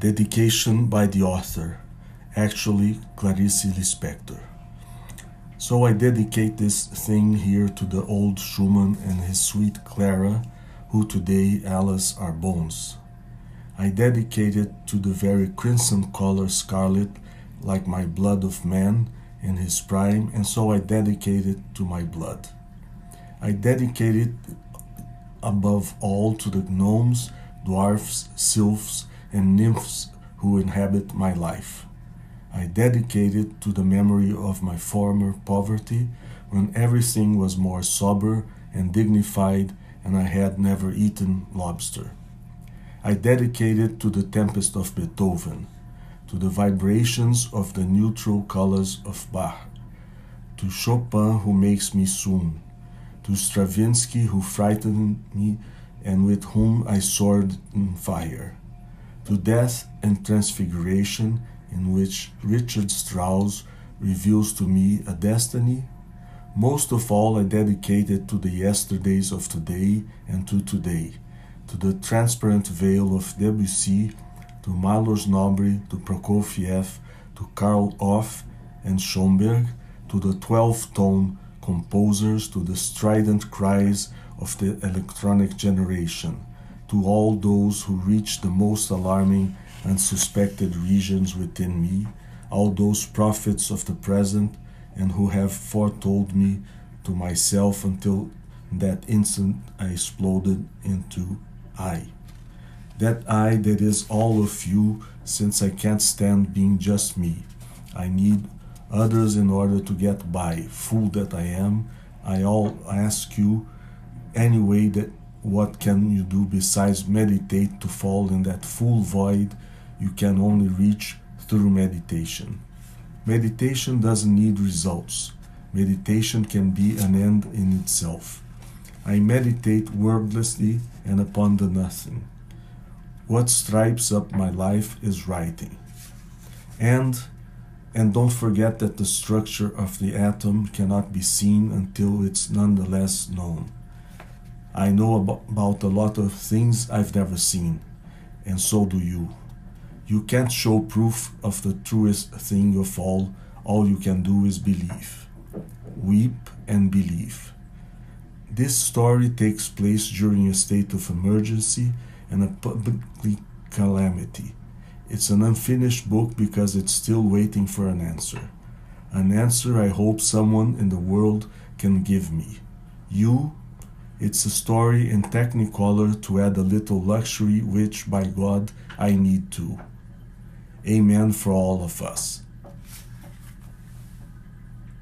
Dedication by the author, actually Clarice Lispector. So I dedicate this thing here to the old Schumann and his sweet Clara, who today, Alice, are bones. I dedicate it to the very crimson color scarlet, like my blood of man in his prime, and so I dedicate it to my blood. I dedicate it above all to the gnomes, dwarfs, sylphs, and nymphs who inhabit my life. I dedicate it to the memory of my former poverty when everything was more sober and dignified and I had never eaten lobster. I dedicate it to the tempest of Beethoven, to the vibrations of the neutral colors of Bach, to Chopin who makes me swoon, to Stravinsky who frightened me and with whom I soared in fire, to death and transfiguration in which Richard Strauss reveals to me a destiny. Most of all, I dedicate it to the yesterdays of today and to today, to the transparent veil of Debussy, to Marlos Nobre, to Prokofiev, to Carl Orff and Schoenberg, to the 12 tone composers to the strident cries of the electronic generation, to all those who reach the most alarming and suspected regions within me, all those prophets of the present and who have foretold me to myself until that instant I exploded into I. That I that is all of you, since I can't stand being just me. I need others in order to get by. Fool that I am, I all ask you any way that what can you do besides meditate to fall in that full void you can only reach through meditation. Meditation doesn't need results. Meditation can be an end in itself. I meditate wordlessly and upon the nothing. What stripes up my life is writing. And and don't forget that the structure of the atom cannot be seen until it's nonetheless known. I know about a lot of things I've never seen, and so do you. You can't show proof of the truest thing of all, all you can do is believe. Weep and believe. This story takes place during a state of emergency and a public calamity. It's an unfinished book because it's still waiting for an answer. An answer I hope someone in the world can give me. You, it's a story in technicolor to add a little luxury, which, by God, I need too. Amen for all of us.